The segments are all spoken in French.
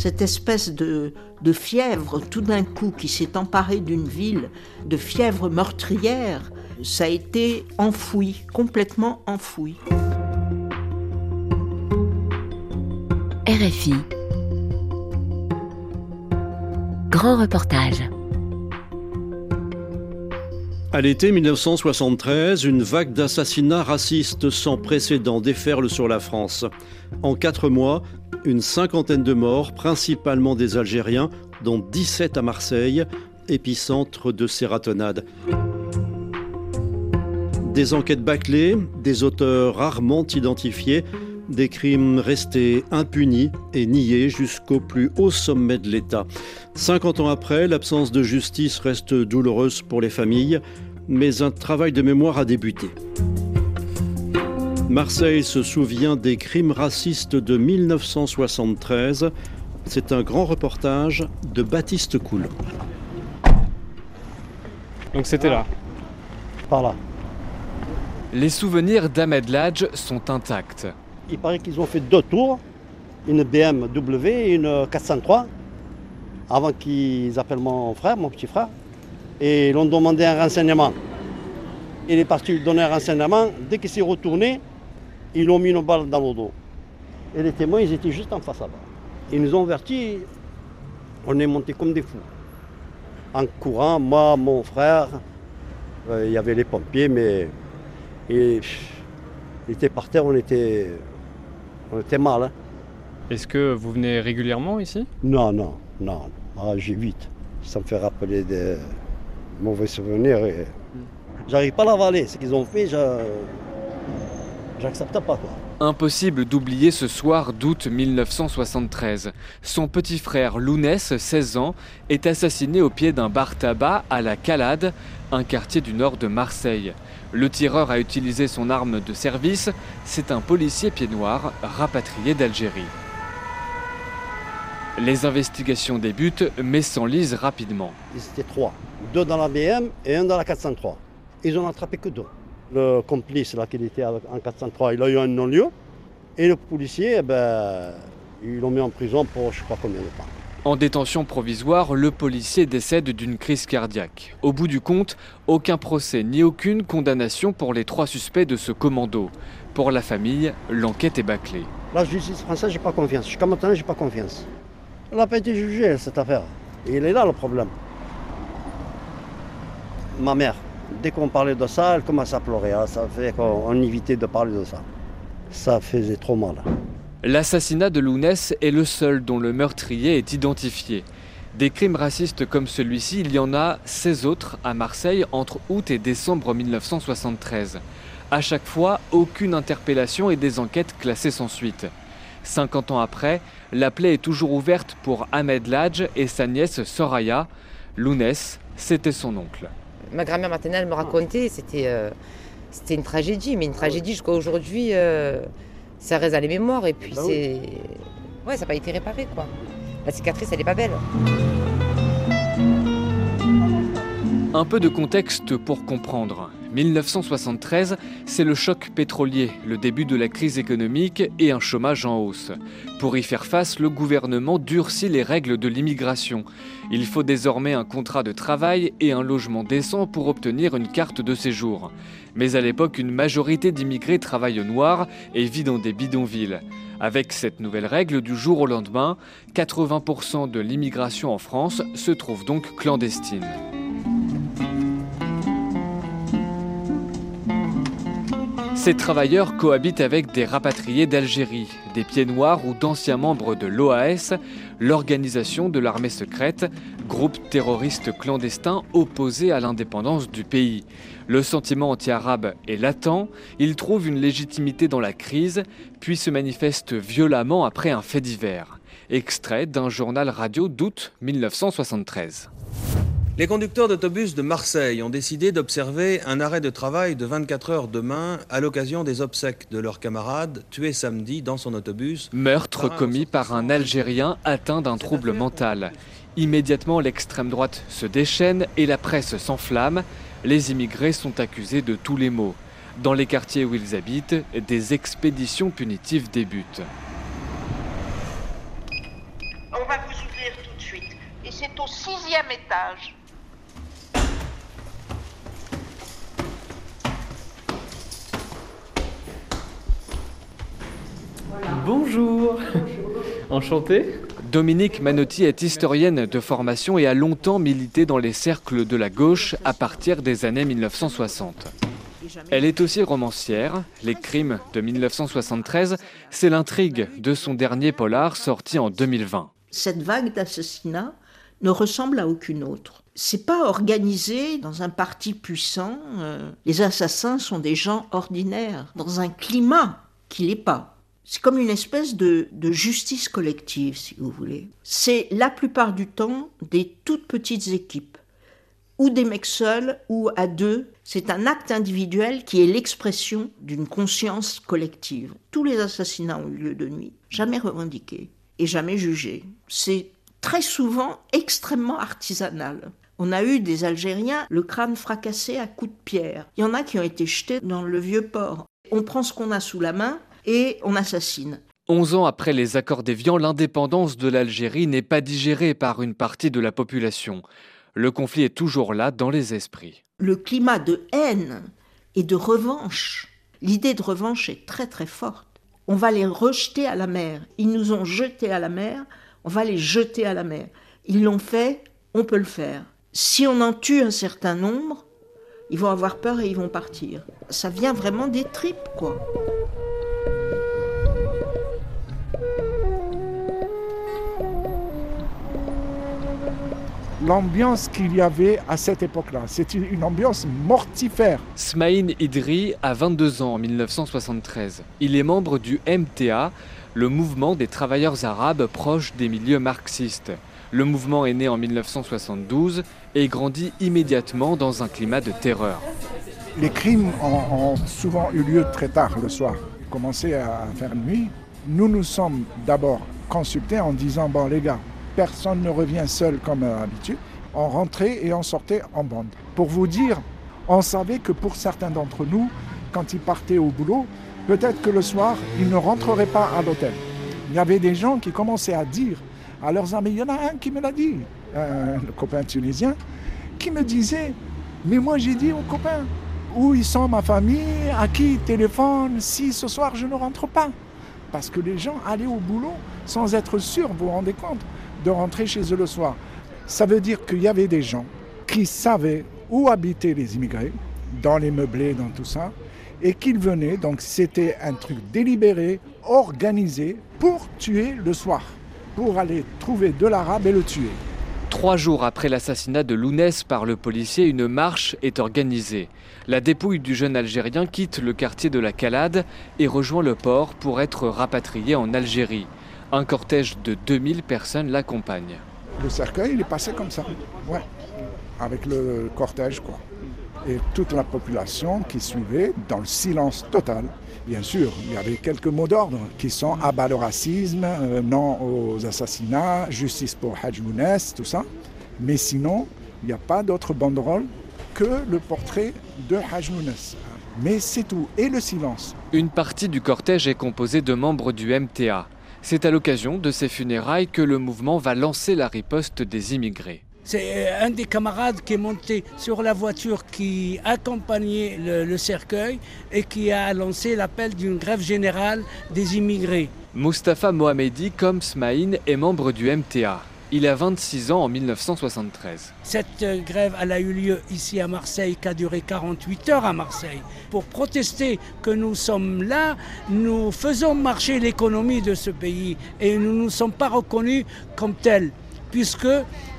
cette espèce de, de fièvre tout d'un coup qui s'est emparée d'une ville, de fièvre meurtrière, ça a été enfoui, complètement enfoui. RFI. Grand reportage. À l'été 1973, une vague d'assassinats racistes sans précédent déferle sur la France. En quatre mois, une cinquantaine de morts, principalement des Algériens, dont 17 à Marseille, épicentre de ces ratonnades. Des enquêtes bâclées, des auteurs rarement identifiés, des crimes restés impunis et niés jusqu'au plus haut sommet de l'État. 50 ans après, l'absence de justice reste douloureuse pour les familles, mais un travail de mémoire a débuté. Marseille se souvient des crimes racistes de 1973. C'est un grand reportage de Baptiste Coulon. Donc c'était là Par là. Les souvenirs d'Ahmed Ladj sont intacts. Il paraît qu'ils ont fait deux tours, une BMW et une 403, avant qu'ils appellent mon frère, mon petit frère, et ils ont demandé un renseignement. Il est parti lui donner un renseignement. Dès qu'il s'est retourné, ils l'ont mis une balle dans le dos. Et les témoins, ils étaient juste en face là-bas. Ils nous ont avertis, on est montés comme des fous. En courant, moi, mon frère, euh, il y avait les pompiers, mais et, il était par terre, on était, on était mal. Hein. Est-ce que vous venez régulièrement ici? Non, non, non. Ah, J'évite. Ça me fait rappeler des mauvais souvenirs. Et... J'arrive pas à l'avaler. Ce qu'ils ont fait, je... j'accepte pas. Quoi. Impossible d'oublier ce soir d'août 1973. Son petit frère Lounès, 16 ans, est assassiné au pied d'un bar tabac à la Calade, un quartier du nord de Marseille. Le tireur a utilisé son arme de service. C'est un policier pied noir rapatrié d'Algérie. Les investigations débutent mais s'enlisent rapidement. Ils étaient trois. Deux dans la BM et un dans la 403. Ils ont attrapé que deux. Le complice là, qui était en 403, il a eu un non-lieu. Et le policier, eh ben, ils l'ont mis en prison pour je crois combien de temps. En détention provisoire, le policier décède d'une crise cardiaque. Au bout du compte, aucun procès ni aucune condamnation pour les trois suspects de ce commando. Pour la famille, l'enquête est bâclée. La justice française, j'ai pas confiance. Jusqu'à maintenant, j'ai pas confiance. Elle n'a pas été jugée, cette affaire. Et il est là le problème. Ma mère, dès qu'on parlait de ça, elle commence à pleurer. Hein. Ça fait qu'on évitait de parler de ça. Ça faisait trop mal. L'assassinat de Lounès est le seul dont le meurtrier est identifié. Des crimes racistes comme celui-ci, il y en a 16 autres à Marseille entre août et décembre 1973. À chaque fois, aucune interpellation et des enquêtes classées sans suite. 50 ans après, la plaie est toujours ouverte pour Ahmed Ladj et sa nièce Soraya. Lounès, c'était son oncle. Ma grand-mère maternelle me racontait, c'était euh, c'était une tragédie, mais une tragédie jusqu'à aujourd'hui. Euh, ça reste à les mémoires et puis bah c'est. Ouais, ça n'a pas été réparé quoi. La cicatrice, elle n'est pas belle. Un peu de contexte pour comprendre. 1973, c'est le choc pétrolier, le début de la crise économique et un chômage en hausse. Pour y faire face, le gouvernement durcit les règles de l'immigration. Il faut désormais un contrat de travail et un logement décent pour obtenir une carte de séjour. Mais à l'époque, une majorité d'immigrés travaillent au noir et vit dans des bidonvilles. Avec cette nouvelle règle, du jour au lendemain, 80% de l'immigration en France se trouve donc clandestine. Ces travailleurs cohabitent avec des rapatriés d'Algérie, des pieds noirs ou d'anciens membres de l'OAS, l'organisation de l'armée secrète, groupe terroriste clandestin opposé à l'indépendance du pays. Le sentiment anti-arabe est latent, il trouve une légitimité dans la crise, puis se manifeste violemment après un fait divers. Extrait d'un journal radio d'août 1973. Les conducteurs d'autobus de Marseille ont décidé d'observer un arrêt de travail de 24 heures demain à l'occasion des obsèques de leurs camarades tués samedi dans son autobus. Meurtre commis par un Algérien atteint d'un trouble mental. Immédiatement, l'extrême droite se déchaîne et la presse s'enflamme. Les immigrés sont accusés de tous les maux. Dans les quartiers où ils habitent, des expéditions punitives débutent. On va quatrième étage. Bonjour. Enchanté. Dominique Manotti est historienne de formation et a longtemps milité dans les cercles de la gauche à partir des années 1960. Elle est aussi romancière. Les crimes de 1973, c'est l'intrigue de son dernier polar sorti en 2020. Cette vague d'assassinats ne ressemble à aucune autre. C'est pas organisé dans un parti puissant. euh, Les assassins sont des gens ordinaires, dans un climat qui l'est pas. C'est comme une espèce de, justice collective, si vous voulez. C'est la plupart du temps des toutes petites équipes, ou des mecs seuls, ou à deux. C'est un acte individuel qui est l'expression d'une conscience collective. Tous les assassinats ont eu lieu de nuit, jamais revendiqués et jamais jugés. C'est très souvent extrêmement artisanal. On a eu des Algériens le crâne fracassé à coups de pierre. Il y en a qui ont été jetés dans le vieux port. On prend ce qu'on a sous la main et on assassine. 11 ans après les accords d'Évian, l'indépendance de l'Algérie n'est pas digérée par une partie de la population. Le conflit est toujours là dans les esprits. Le climat de haine et de revanche, l'idée de revanche est très très forte. On va les rejeter à la mer. Ils nous ont jetés à la mer, on va les jeter à la mer. Ils l'ont fait, on peut le faire. Si on en tue un certain nombre, ils vont avoir peur et ils vont partir. Ça vient vraiment des tripes, quoi. L'ambiance qu'il y avait à cette époque-là. C'était une ambiance mortifère. Smaïn Idri a 22 ans en 1973. Il est membre du MTA, le mouvement des travailleurs arabes proche des milieux marxistes. Le mouvement est né en 1972 et grandit immédiatement dans un climat de terreur. Les crimes ont, ont souvent eu lieu très tard le soir. Commencé à faire nuit. Nous nous sommes d'abord consultés en disant bon les gars, personne ne revient seul comme à. On rentrait et on sortait en bande. Pour vous dire, on savait que pour certains d'entre nous, quand ils partaient au boulot, peut-être que le soir, ils ne rentreraient pas à l'hôtel. Il y avait des gens qui commençaient à dire à leurs amis, il y en a un qui me l'a dit, un copain tunisien, qui me disait, mais moi j'ai dit aux copains, où ils sont ma famille, à qui ils téléphonent, si ce soir je ne rentre pas. Parce que les gens allaient au boulot sans être sûrs, vous vous rendez compte, de rentrer chez eux le soir. Ça veut dire qu'il y avait des gens qui savaient où habitaient les immigrés, dans les meublés, dans tout ça, et qu'ils venaient, donc c'était un truc délibéré, organisé, pour tuer le soir, pour aller trouver de l'arabe et le tuer. Trois jours après l'assassinat de Lounès par le policier, une marche est organisée. La dépouille du jeune Algérien quitte le quartier de la Calade et rejoint le port pour être rapatrié en Algérie. Un cortège de 2000 personnes l'accompagne. Le cercueil, il est passé comme ça, ouais, avec le cortège, quoi. Et toute la population qui suivait dans le silence total. Bien sûr, il y avait quelques mots d'ordre qui sont abat le racisme, euh, non aux assassinats, justice pour Hajj tout ça. Mais sinon, il n'y a pas d'autre banderole que le portrait de Hajj. Mais c'est tout, et le silence. Une partie du cortège est composée de membres du MTA. C'est à l'occasion de ces funérailles que le mouvement va lancer la riposte des immigrés. C'est un des camarades qui est monté sur la voiture qui accompagnait le, le cercueil et qui a lancé l'appel d'une grève générale des immigrés. Mustapha Mohamedi, comme Smaïn, est membre du MTA. Il a 26 ans en 1973. Cette euh, grève a eu lieu ici à Marseille, qui a duré 48 heures à Marseille. Pour protester que nous sommes là, nous faisons marcher l'économie de ce pays et nous ne nous sommes pas reconnus comme tels puisque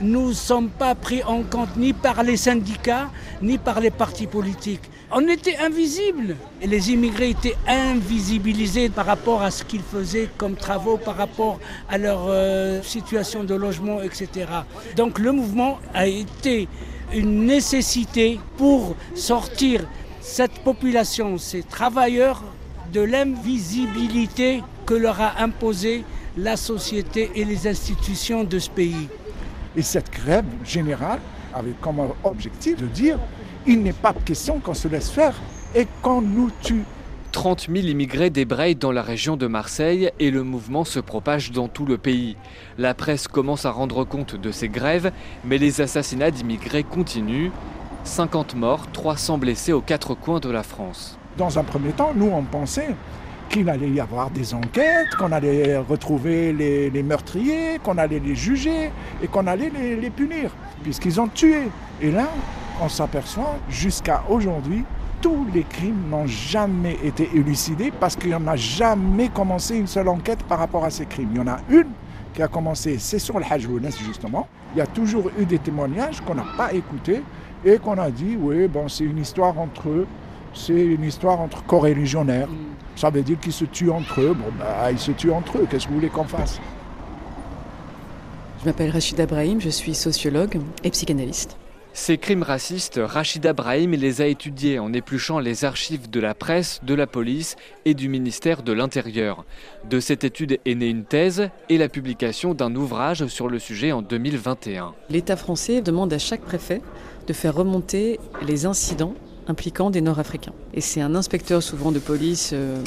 nous ne sommes pas pris en compte ni par les syndicats, ni par les partis politiques. On était invisibles. Et les immigrés étaient invisibilisés par rapport à ce qu'ils faisaient comme travaux, par rapport à leur euh, situation de logement, etc. Donc le mouvement a été une nécessité pour sortir cette population, ces travailleurs, de l'invisibilité que leur a imposée la société et les institutions de ce pays. Et cette grève générale avait comme objectif de dire il n'est pas question qu'on se laisse faire et qu'on nous tue. 30 000 immigrés débrayent dans la région de Marseille et le mouvement se propage dans tout le pays. La presse commence à rendre compte de ces grèves, mais les assassinats d'immigrés continuent. 50 morts, 300 blessés aux quatre coins de la France. Dans un premier temps, nous, on pensait qu'il allait y avoir des enquêtes, qu'on allait retrouver les, meurtriers, qu'on allait les juger et qu'on allait les, les punir, puisqu'ils ont tué. Et là, on s'aperçoit, jusqu'à aujourd'hui, tous les crimes n'ont jamais été élucidés parce qu'il n'y en a jamais commencé une seule enquête par rapport à ces crimes. Il y en a une qui a commencé, c'est sur le Hajj justement. Il y a toujours eu des témoignages qu'on n'a pas écoutés et qu'on a dit, oui, c'est une histoire entre eux, c'est une histoire entre coreligionnaires. Ça veut dire qu'ils se tuent entre eux. Bon, bah, ils se tuent entre eux. Qu'est-ce que vous voulez qu'on fasse? Je m'appelle Rachida Brahim, je suis sociologue et psychanalyste. Ces crimes racistes, Rachida Brahim les a étudiés en épluchant les archives de la presse, de la police et du ministère de l'Intérieur. De cette étude est née une thèse et la publication d'un ouvrage sur le sujet en 2021. L'État français demande à chaque préfet de faire remonter les incidents impliquant des Nord-Africains. Et c'est un inspecteur souvent de police euh,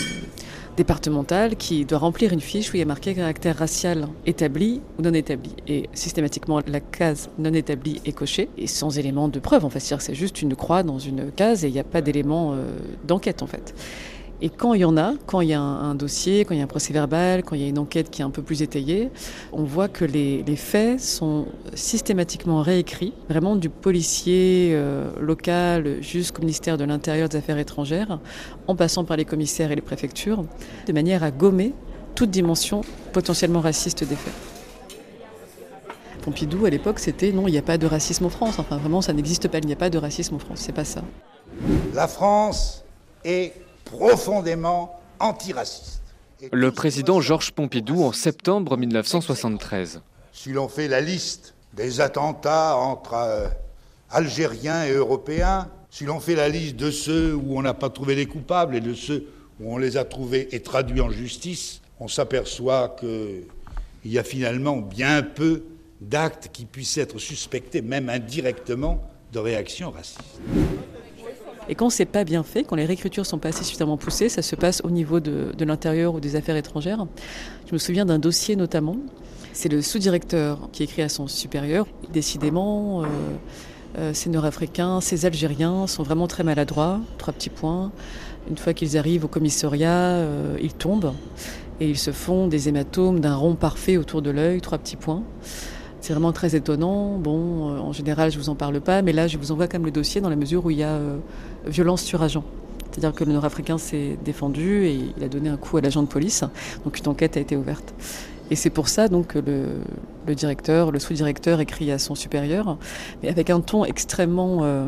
départementale qui doit remplir une fiche où il y a marqué caractère racial établi ou non établi. Et systématiquement, la case non établie est cochée et sans élément de preuve. En fait, c'est juste une croix dans une case et il n'y a pas d'élément euh, d'enquête en fait. Et quand il y en a, quand il y a un, dossier, quand il y a un procès verbal, quand il y a une enquête qui est un peu plus étayée, on voit que les, faits sont systématiquement réécrits, vraiment du policier euh, local jusqu'au ministère de l'Intérieur des Affaires étrangères, en passant par les commissaires et les préfectures, de manière à gommer toute dimension potentiellement raciste des faits. Pompidou, à l'époque, c'était non, il n'y a pas de racisme en France. Enfin, vraiment, ça n'existe pas. Il n'y a pas de racisme en France. C'est pas ça. La France est profondément antiraciste. Le président Georges Pompidou en septembre 1973. Si l'on fait la liste des attentats entre euh, Algériens et Européens, si l'on fait la liste de ceux où on n'a pas trouvé les coupables et de ceux où on les a trouvés et traduits en justice, on s'aperçoit qu'il y a finalement bien peu d'actes qui puissent être suspectés, même indirectement, de réactions racistes. Et quand c'est pas bien fait, quand les réécritures sont pas assez suffisamment poussées, ça se passe au niveau de, l'intérieur ou des affaires étrangères. Je me souviens d'un dossier notamment. C'est le sous-directeur qui écrit à son supérieur. Décidément, euh, euh, ces Nord-Africains, ces Algériens sont vraiment très maladroits. Trois petits points. Une fois qu'ils arrivent au commissariat, euh, ils tombent et ils se font des hématomes d'un rond parfait autour de l'œil. Trois petits points. C'est vraiment très étonnant. Bon, euh, en général, je vous en parle pas, mais là, je vous envoie quand même le dossier dans la mesure où il y a euh, violence sur agent. C'est-à-dire que le Nord-Africain s'est défendu et il a donné un coup à l'agent de police. Donc une enquête a été ouverte. Et c'est pour ça donc que le, directeur, le sous-directeur écrit à son supérieur, mais avec un ton extrêmement euh,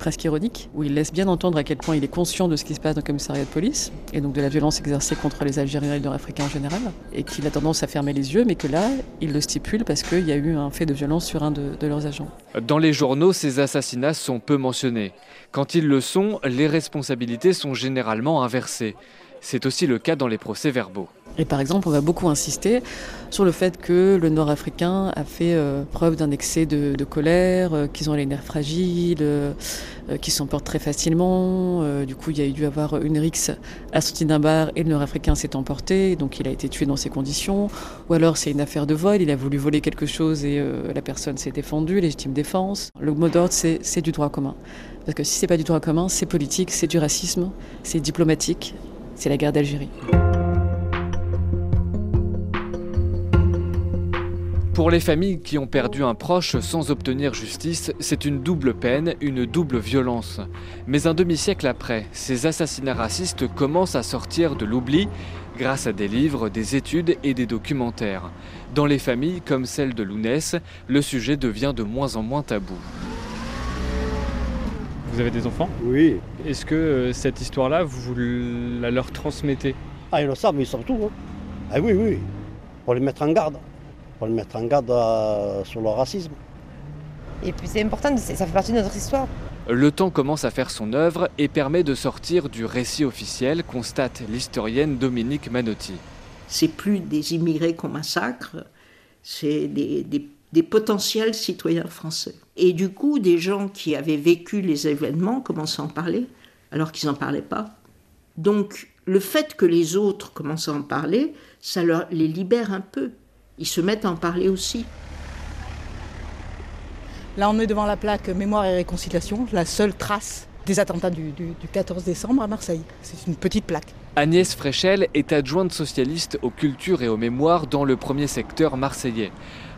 presque ironique, où il laisse bien entendre à quel point il est conscient de ce qui se passe dans le commissariat de police, et donc de la violence exercée contre les Algériens et les Nord-Africains en général, et qu'il a tendance à fermer les yeux, mais que là, il le stipule parce qu'il y a eu un fait de violence sur un de, de leurs agents. Dans les journaux, ces assassinats sont peu mentionnés. Quand ils le sont, les responsabilités sont généralement inversées. C'est aussi le cas dans les procès verbaux. Et par exemple, on va beaucoup insister sur le fait que le Nord-Africain a fait euh, preuve d'un excès de, colère, euh, qu'ils ont les nerfs fragiles, euh, qu'ils s'emportent très facilement. du coup, il y a dû avoir une rixe à sortie d'un bar et le Nord-Africain s'est emporté, donc il a été tué dans ces conditions. Ou alors c'est une affaire de vol, il a voulu voler quelque chose et la personne s'est défendue, légitime défense. Le mot d'ordre, c'est du droit commun. Parce que si c'est pas du droit commun, c'est politique, c'est du racisme, c'est diplomatique, c'est la guerre d'Algérie. Pour les familles qui ont perdu un proche sans obtenir justice, c'est une double peine, une double violence. Mais un demi-siècle après, ces assassinats racistes commencent à sortir de l'oubli grâce à des livres, des études et des documentaires. Dans les familles comme celle de Lounès, le sujet devient de moins en moins tabou. Vous avez des enfants? Oui. Est-ce que euh, cette histoire-là, vous la leur transmettez? Ah, ils le savent, ils savent tout. Hein. Ah oui, oui, pour les mettre en garde pour le mettre en garde euh, sur le racisme. Et puis c'est important, ça fait partie de notre histoire. Le temps commence à faire son œuvre et permet de sortir du récit officiel, constate l'historienne Dominique Manotti. C'est plus des immigrés qu'on massacre, c'est des, des, potentiels citoyens français. Et du coup, des gens qui avaient vécu les événements commencent à en parler, alors qu'ils n'en parlaient pas. Donc le fait que les autres commencent à en parler, ça leur, les libère un peu. Ils se mettent à en parler aussi. Là, on est devant la plaque Mémoire et Réconciliation, la seule trace des attentats du, 14 décembre à Marseille. C'est une petite plaque. Agnès Fréchel est adjointe socialiste aux cultures et aux mémoires dans le premier secteur marseillais.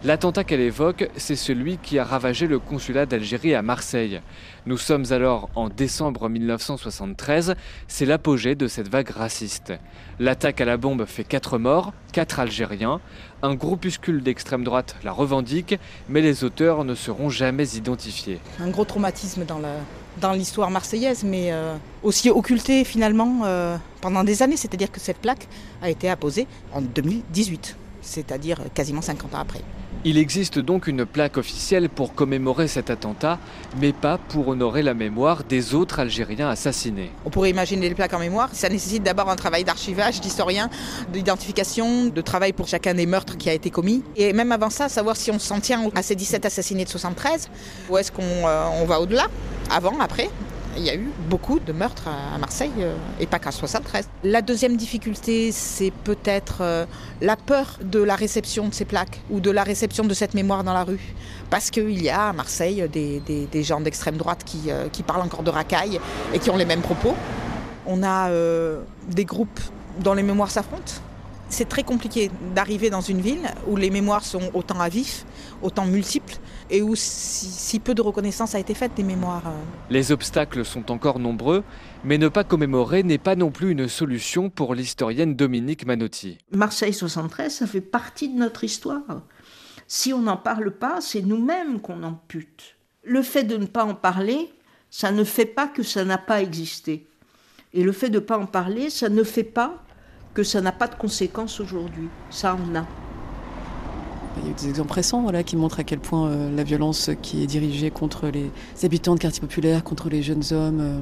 L'attentat qu'elle évoque, c'est celui qui a ravagé le consulat d'Algérie à Marseille. Nous sommes alors en décembre 1973, c'est l'apogée de cette vague raciste. L'attaque à la bombe fait 4 morts, 4 Algériens. Un groupuscule d'extrême droite la revendique, mais les auteurs ne seront jamais identifiés. Un gros traumatisme dans, l'histoire marseillaise, mais euh, aussi occulté finalement euh, pendant des années. C'est-à-dire que cette plaque a été apposée en 2018, c'est-à-dire quasiment 50 ans après. Il existe donc une plaque officielle pour commémorer cet attentat, mais pas pour honorer la mémoire des autres Algériens assassinés. On pourrait imaginer les plaques en mémoire. Ça nécessite d'abord un travail d'archivage, d'historien, d'identification, de travail pour chacun des meurtres qui a été commis. Et même avant ça, savoir si on s'en tient à ces 17 assassinés de 73 ou est-ce qu'on euh, va au-delà, avant, après il y a eu beaucoup de meurtres à Marseille euh, et pas qu'à 73. La deuxième difficulté, c'est peut-être euh, la peur de la réception de ces plaques ou de la réception de cette mémoire dans la rue. Parce qu'il y a à Marseille des, gens d'extrême droite qui, euh, parlent encore de racailles et qui ont les mêmes propos. On a des groupes dont les mémoires s'affrontent c'est très compliqué d'arriver dans une ville où les mémoires sont autant à vif, autant multiples, et où si, peu de reconnaissance a été faite des mémoires. Euh. Les obstacles sont encore nombreux, mais ne pas commémorer n'est pas non plus une solution pour l'historienne Dominique Manotti. Marseille 73, ça fait partie de notre histoire. Si on n'en parle pas, c'est nous-mêmes qu'on ampute. Le fait de ne pas en parler, ça ne fait pas que ça n'a pas existé. Et le fait de ne pas en parler, ça ne fait pas que ça n'a pas de conséquences aujourd'hui. Ça en a. Il y a eu des exemples récents voilà, qui montrent à quel point euh, la violence qui est dirigée contre les habitants de quartiers populaires, contre les jeunes hommes, euh,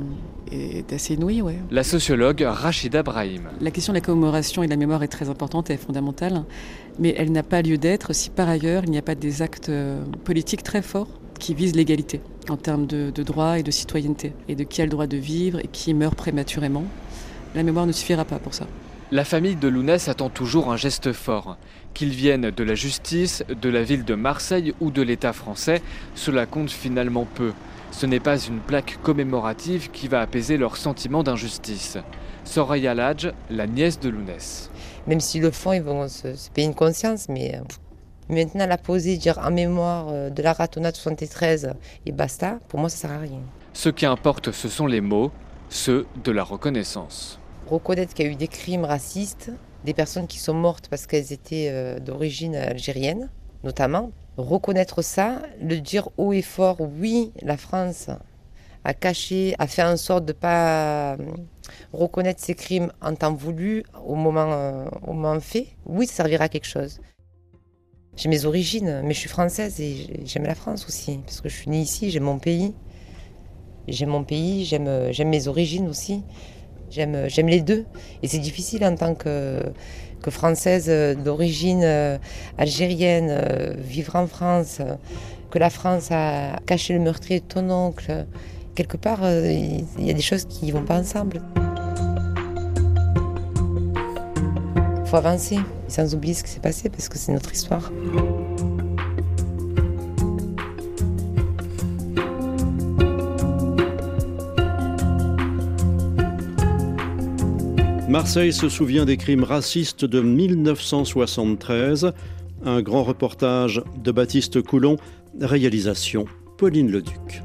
est assez inouïe. Ouais. La sociologue Rachida Brahim. La question de la commémoration et de la mémoire est très importante et fondamentale, mais elle n'a pas lieu d'être si par ailleurs il n'y a pas des actes euh, politiques très forts qui visent l'égalité en termes de, de droit et de citoyenneté, et de qui a le droit de vivre et qui meurt prématurément. La mémoire ne suffira pas pour ça. La famille de Lounès attend toujours un geste fort. Qu'il vienne de la justice, de la ville de Marseille ou de l'État français, cela compte finalement peu. Ce n'est pas une plaque commémorative qui va apaiser leur sentiment d'injustice. Soraya Ladj, la nièce de Lounès. Même si le fond, ils vont se, payer une conscience, mais euh, maintenant la poser, dire en mémoire euh, de la ratonnade 73 et basta, pour moi ça sert à rien. Ce qui importe, ce sont les mots, ceux de la reconnaissance reconnaître qu'il y a eu des crimes racistes, des personnes qui sont mortes parce qu'elles étaient euh, d'origine algérienne, notamment. Reconnaître ça, le dire haut et fort, oui, la France a caché, a fait en sorte de ne pas euh, reconnaître ces crimes en temps voulu, au moment, euh, au moment fait, oui, ça servira à quelque chose. J'ai mes origines, mais je suis française et j'aime la France aussi, parce que je suis née ici, j'aime mon pays. J'aime mon pays, j'aime mes origines aussi. J'aime, j'aime les deux. Et c'est difficile en tant que, que Française d'origine euh, algérienne, euh, vivre en France, que la France a caché le meurtrier de ton oncle. Quelque part, euh, il y a des choses qui ne vont pas ensemble. Il faut avancer, sans oublier ce qui s'est passé, parce que c'est notre histoire. Marseille se souvient des crimes racistes de 1973. Un grand reportage de Baptiste Coulon, réalisation Pauline Leduc.